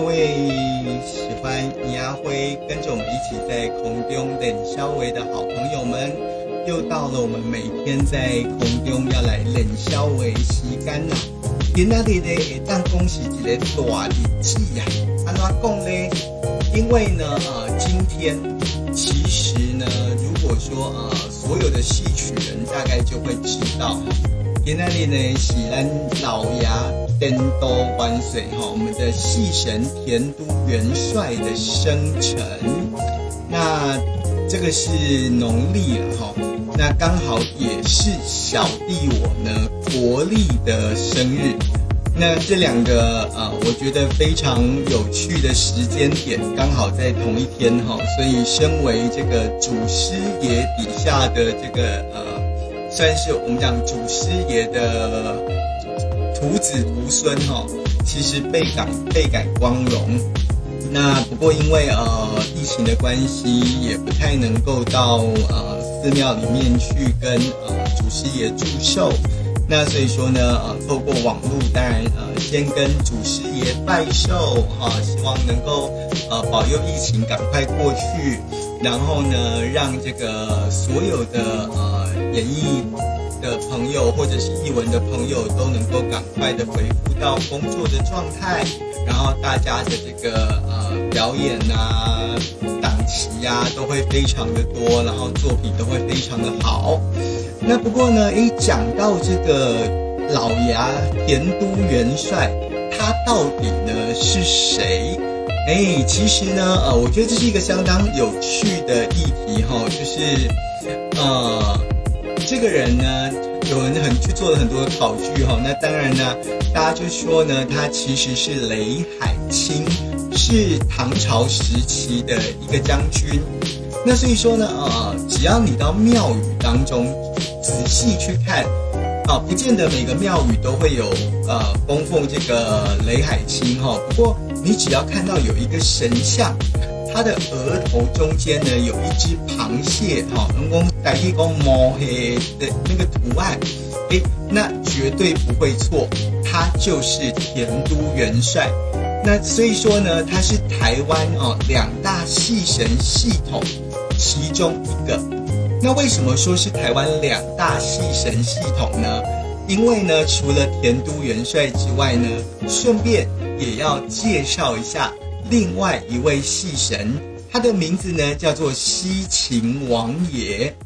各位喜欢倪阿辉，跟着我们一起在空中冷消维的好朋友们，又到了我们每天在空中要来冷消维吸干啦。今仔日呢，当恭喜一个大日子呀！安怎讲呢？因为呢，呃，今天其实呢，如果说呃，所有的戏曲人大概就会知道，今仔日呢是咱老爷天都万岁哈，我们的戏神田都元帅的生辰。那这个是农历了哈，那刚好也是小弟我呢国历的生日。那这两个呃，我觉得非常有趣的时间点，刚好在同一天哈，所以身为这个祖师爷底下的这个呃，算是我们讲祖师爷的徒子徒孙哈，其实倍感倍感光荣。那不过因为呃疫情的关系，也不太能够到呃寺庙里面去跟呃祖师爷祝寿。那所以说呢，呃，透过网络，当然，呃，先跟祖师爷拜寿，哈，希望能够，呃，保佑疫情赶快过去，然后呢，让这个所有的呃演艺的朋友或者是艺文的朋友都能够赶快的回复到工作的状态，然后大家的这个呃表演啊、档期呀都会非常的多，然后作品都会非常的好。那不过呢，一，讲到这个老牙田都元帅，他到底呢是谁？诶，其实呢，呃，我觉得这是一个相当有趣的议题哈，就是呃，这个人呢，有人很去做了很多的考据哈。那当然呢，大家就说呢，他其实是雷海清，是唐朝时期的一个将军。那所以说呢，呃，只要你到庙宇当中。仔细去看，啊，不见得每个庙宇都会有呃供奉这个雷海清哈。不过你只要看到有一个神像，他的额头中间呢有一只螃蟹哈，人工代替公摸黑的那个图案，哎，那绝对不会错，他就是田都元帅。那所以说呢，他是台湾哦两大戏神系统其中一个。那为什么说是台湾两大戏神系统呢？因为呢，除了田都元帅之外呢，顺便也要介绍一下另外一位戏神，他的名字呢叫做西秦王爷。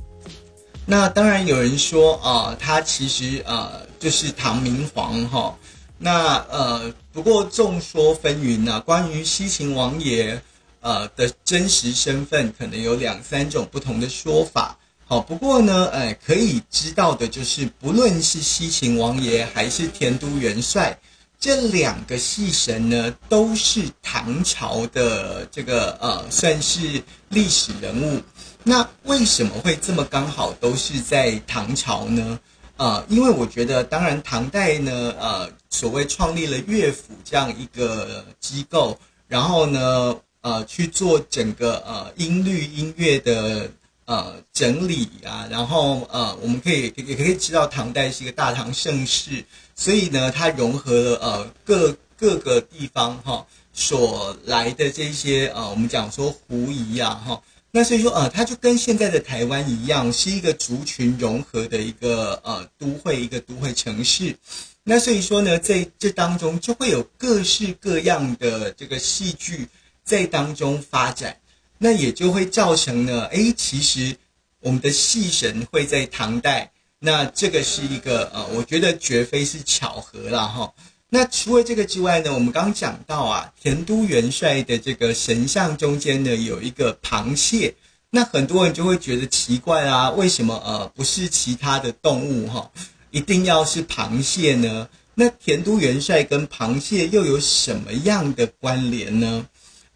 那当然有人说啊，他其实呃就是唐明皇哈。那呃不过众说纷纭呢，关于西秦王爷呃的真实身份，可能有两三种不同的说法。好，不过呢，哎，可以知道的就是，不论是西秦王爷还是田都元帅，这两个戏神呢，都是唐朝的这个呃，算是历史人物。那为什么会这么刚好都是在唐朝呢？呃，因为我觉得，当然唐代呢，呃，所谓创立了乐府这样一个机构，然后呢，呃，去做整个呃音律音乐的。呃，整理啊，然后呃，我们可以也可以知道，唐代是一个大唐盛世，所以呢，它融合了呃各各个地方哈所来的这些呃，我们讲说胡夷啊哈，那所以说呃，它就跟现在的台湾一样，是一个族群融合的一个呃都会，一个都会城市。那所以说呢，在这当中就会有各式各样的这个戏剧在当中发展。那也就会造成呢，哎，其实我们的戏神会在唐代，那这个是一个呃，我觉得绝非是巧合了哈。那除了这个之外呢，我们刚刚讲到啊，田都元帅的这个神像中间呢有一个螃蟹，那很多人就会觉得奇怪啊，为什么呃不是其他的动物哈，一定要是螃蟹呢？那田都元帅跟螃蟹又有什么样的关联呢？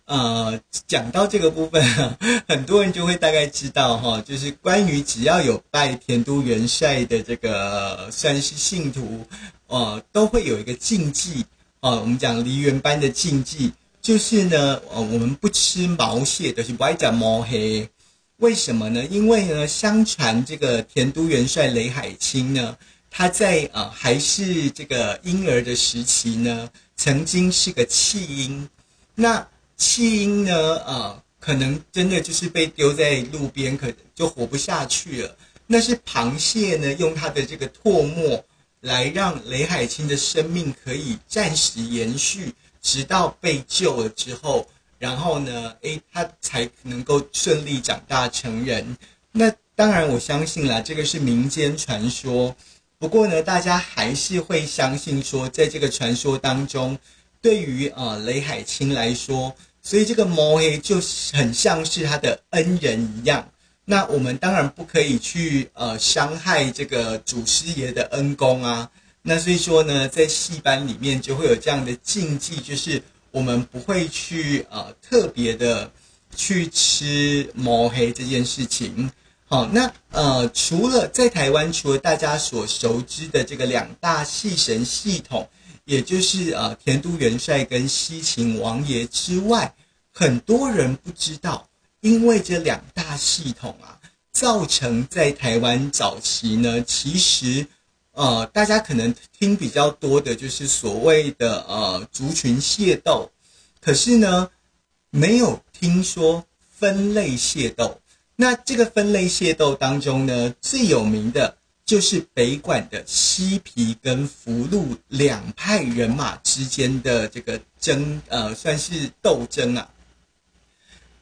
呃，讲到这个部分，很多人就会大概知道哈，就是关于只要有拜田都元帅的这个算是信徒，呃，都会有一个禁忌哦。我们讲梨园班的禁忌，就是呢，呃，我们不吃毛蟹，就是不爱讲毛黑。为什么呢？因为呢，相传这个田都元帅雷海清呢，他在呃还是这个婴儿的时期呢，曾经是个弃婴。那弃婴呢，呃，可能真的就是被丢在路边，可就活不下去了。那是螃蟹呢，用它的这个唾沫来让雷海清的生命可以暂时延续，直到被救了之后，然后呢，诶，他才能够顺利长大成人。那当然，我相信啦，这个是民间传说。不过呢，大家还是会相信说，在这个传说当中，对于呃雷海清来说，所以这个毛黑就很像是他的恩人一样。那我们当然不可以去呃伤害这个祖师爷的恩公啊。那所以说呢，在戏班里面就会有这样的禁忌，就是我们不会去呃特别的去吃毛黑这件事情。好，那呃除了在台湾，除了大家所熟知的这个两大戏神系统，也就是呃田都元帅跟西秦王爷之外，很多人不知道。因为这两大系统啊，造成在台湾早期呢，其实呃，大家可能听比较多的就是所谓的呃族群械斗，可是呢，没有听说分类械斗。那这个分类械斗当中呢，最有名的就是北管的西皮跟福禄两派人马之间的这个争，呃，算是斗争啊。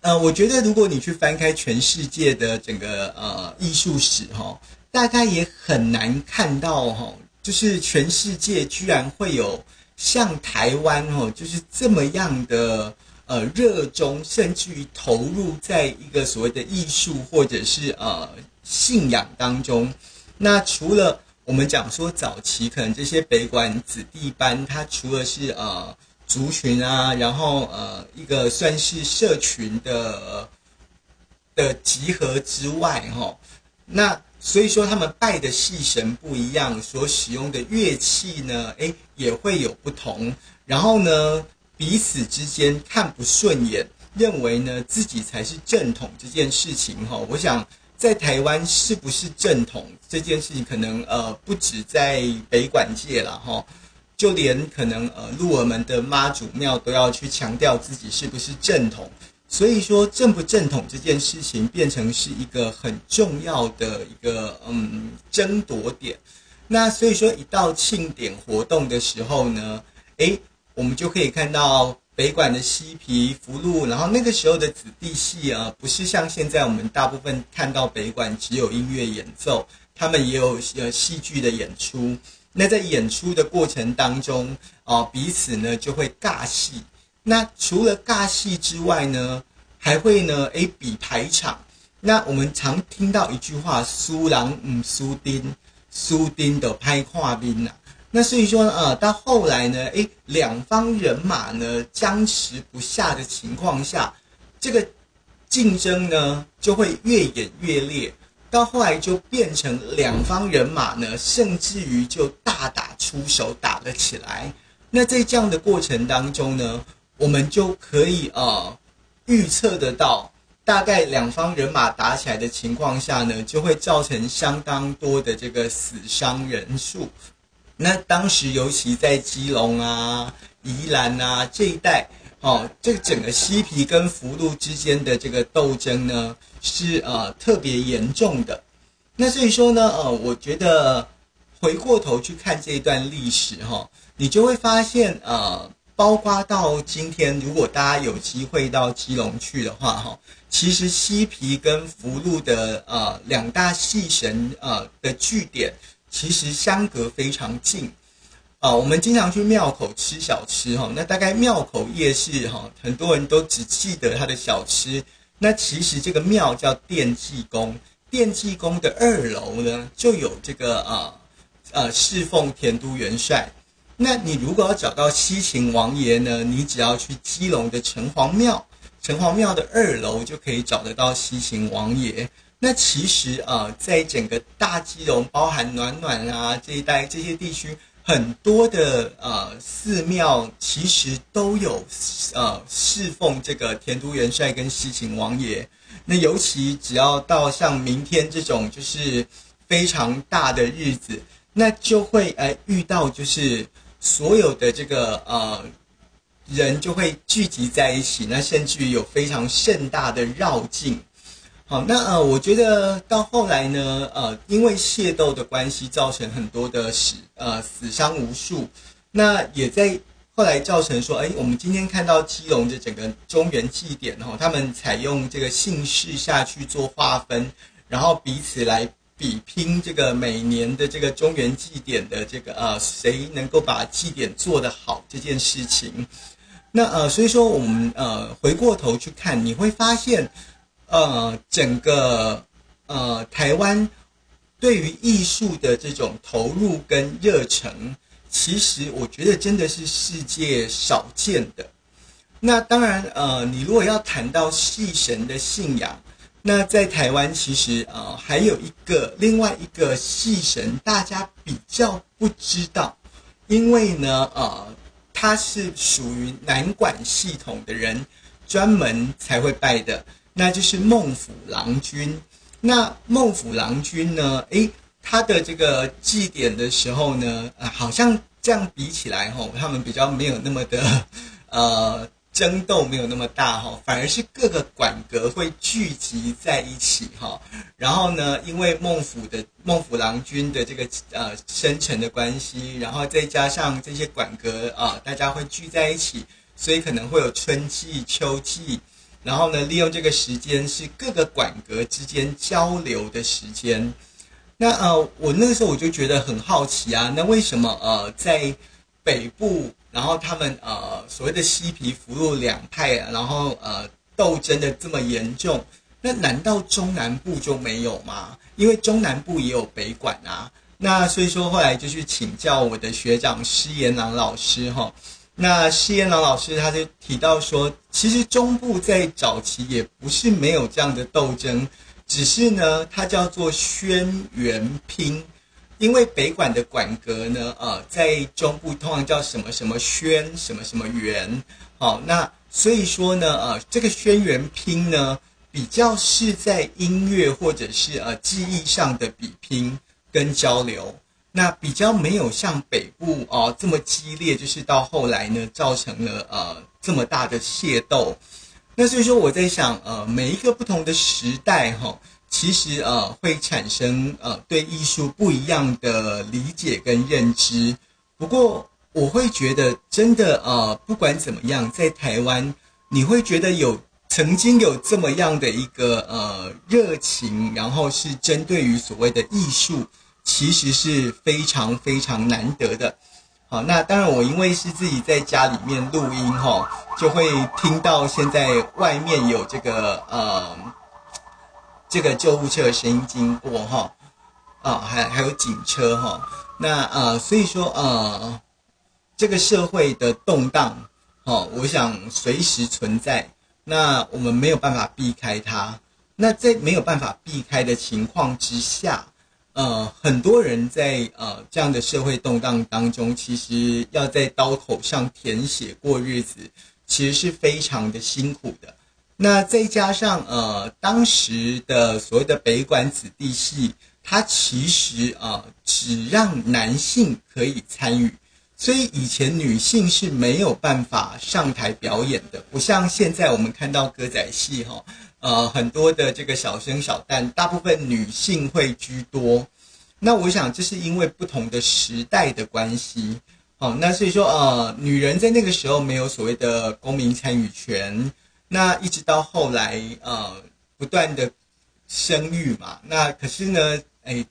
呃，我觉得如果你去翻开全世界的整个呃艺术史哈，大概也很难看到哈，就是全世界居然会有像台湾哦，就是这么样的呃热衷，甚至于投入在一个所谓的艺术或者是呃信仰当中。那除了我们讲说早期可能这些北管子弟班，它除了是呃。族群啊，然后呃，一个算是社群的的集合之外，哈，那所以说他们拜的戏神不一样，所使用的乐器呢，诶，也会有不同。然后呢，彼此之间看不顺眼，认为呢自己才是正统这件事情，哈，我想在台湾是不是正统这件事情，可能呃不止在北管界了，哈。就连可能呃，鹿儿门的妈祖庙都要去强调自己是不是正统，所以说正不正统这件事情变成是一个很重要的一个嗯争夺点。那所以说一到庆典活动的时候呢，诶，我们就可以看到北管的西皮福禄，然后那个时候的子弟戏啊，不是像现在我们大部分看到北管只有音乐演奏，他们也有呃戏剧的演出。那在演出的过程当中啊，彼此呢就会尬戏。那除了尬戏之外呢，还会呢诶比排场。那我们常听到一句话：“苏郎唔苏丁，苏丁的拍跨兵呐。”那所以说呃，到后来呢，诶两方人马呢僵持不下的情况下，这个竞争呢就会越演越烈。到后来就变成两方人马呢，甚至于就大打出手，打了起来。那在这样的过程当中呢，我们就可以呃预测得到，大概两方人马打起来的情况下呢，就会造成相当多的这个死伤人数。那当时尤其在基隆啊、宜兰啊这一带。哦，这个整个西皮跟福禄之间的这个斗争呢，是呃特别严重的。那所以说呢，呃，我觉得回过头去看这一段历史哈，你就会发现，呃，包括到今天，如果大家有机会到基隆去的话哈，其实西皮跟福禄的呃两大戏神呃的据点，其实相隔非常近。啊，我们经常去庙口吃小吃哈，那大概庙口夜市哈，很多人都只记得它的小吃。那其实这个庙叫奠济宫，奠济宫的二楼呢就有这个啊呃侍奉田都元帅。那你如果要找到西秦王爷呢，你只要去基隆的城隍庙，城隍庙的二楼就可以找得到西秦王爷。那其实啊，在整个大基隆，包含暖暖啊这一带这些地区。很多的呃寺庙其实都有呃侍奉这个田都元帅跟西秦王爷。那尤其只要到像明天这种就是非常大的日子，那就会呃遇到就是所有的这个呃人就会聚集在一起，那甚至于有非常盛大的绕境。好，那呃，我觉得到后来呢，呃，因为械斗的关系，造成很多的死呃死伤无数，那也在后来造成说，哎，我们今天看到基隆的整个中原祭典哈，他们采用这个姓氏下去做划分，然后彼此来比拼这个每年的这个中原祭典的这个呃谁能够把祭典做得好这件事情。那呃，所以说我们呃回过头去看，你会发现。呃，整个呃台湾对于艺术的这种投入跟热忱，其实我觉得真的是世界少见的。那当然，呃，你如果要谈到戏神的信仰，那在台湾其实呃还有一个另外一个戏神，大家比较不知道，因为呢，呃，他是属于南管系统的人专门才会拜的。那就是孟府郎君。那孟府郎君呢？诶，他的这个祭典的时候呢，啊，好像这样比起来吼，他们比较没有那么的，呃，争斗没有那么大哈，反而是各个馆阁会聚集在一起哈。然后呢，因为孟府的孟府郎君的这个呃生辰的关系，然后再加上这些馆阁啊，大家会聚在一起，所以可能会有春季、秋季。然后呢，利用这个时间是各个馆阁之间交流的时间。那呃，我那个时候我就觉得很好奇啊，那为什么呃在北部，然后他们呃所谓的西皮福禄两派，然后呃斗争的这么严重，那难道中南部就没有吗？因为中南部也有北馆啊。那所以说后来就去请教我的学长施延郎老师哈。那施延郎老师他就提到说，其实中部在早期也不是没有这样的斗争，只是呢，它叫做轩辕拼，因为北馆的馆阁呢，呃，在中部通常叫什么什么轩，什么什么元，好，那所以说呢，呃，这个轩辕拼呢，比较是在音乐或者是呃技艺上的比拼跟交流。那比较没有像北部哦这么激烈，就是到后来呢，造成了呃这么大的械斗。那所以说我在想，呃，每一个不同的时代哈，其实呃会产生呃对艺术不一样的理解跟认知。不过我会觉得，真的呃不管怎么样，在台湾你会觉得有曾经有这么样的一个呃热情，然后是针对于所谓的艺术。其实是非常非常难得的，好，那当然我因为是自己在家里面录音哈，就会听到现在外面有这个呃这个救护车的声音经过哈，啊，还还有警车哈，那呃所以说呃这个社会的动荡，哦，我想随时存在，那我们没有办法避开它，那在没有办法避开的情况之下。呃，很多人在呃这样的社会动荡当中，其实要在刀口上舔血过日子，其实是非常的辛苦的。那再加上呃当时的所谓的北管子弟戏，它其实啊只让男性可以参与，所以以前女性是没有办法上台表演的，不像现在我们看到歌仔戏哈。呃，很多的这个小生小旦，大部分女性会居多。那我想，这是因为不同的时代的关系。好，那所以说，呃，女人在那个时候没有所谓的公民参与权。那一直到后来，呃，不断的生育嘛。那可是呢，哎，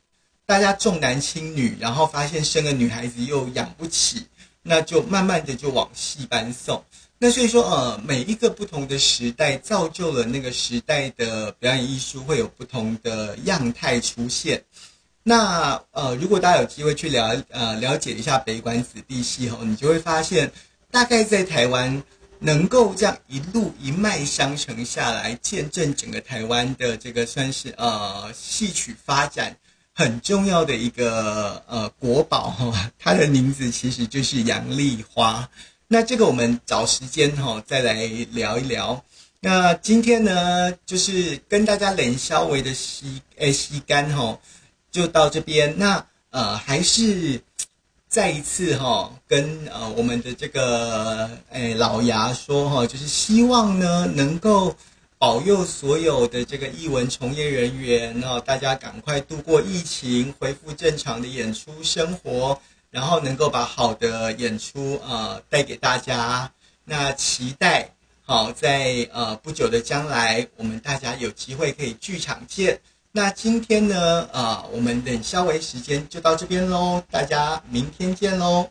大家重男轻女，然后发现生个女孩子又养不起，那就慢慢的就往戏班送。那所以说，呃，每一个不同的时代造就了那个时代的表演艺术会有不同的样态出现。那呃，如果大家有机会去了呃了解一下北管子弟戏吼，你就会发现，大概在台湾能够这样一路一脉相承下来，见证整个台湾的这个算是呃戏曲发展很重要的一个呃国宝哈，它的名字其实就是杨丽花。那这个我们找时间哈再来聊一聊。那今天呢，就是跟大家冷稍微的吸诶吸干哈，就到这边。那呃还是再一次哈跟呃我们的这个诶老牙说哈，就是希望呢能够保佑所有的这个艺文从业人员哦，大家赶快度过疫情，恢复正常的演出生活，然后能够把好的演出呃带给大家。那期待好在呃不久的将来，我们大家有机会可以剧场见。那今天呢，啊，我们冷消维时间就到这边喽，大家明天见喽。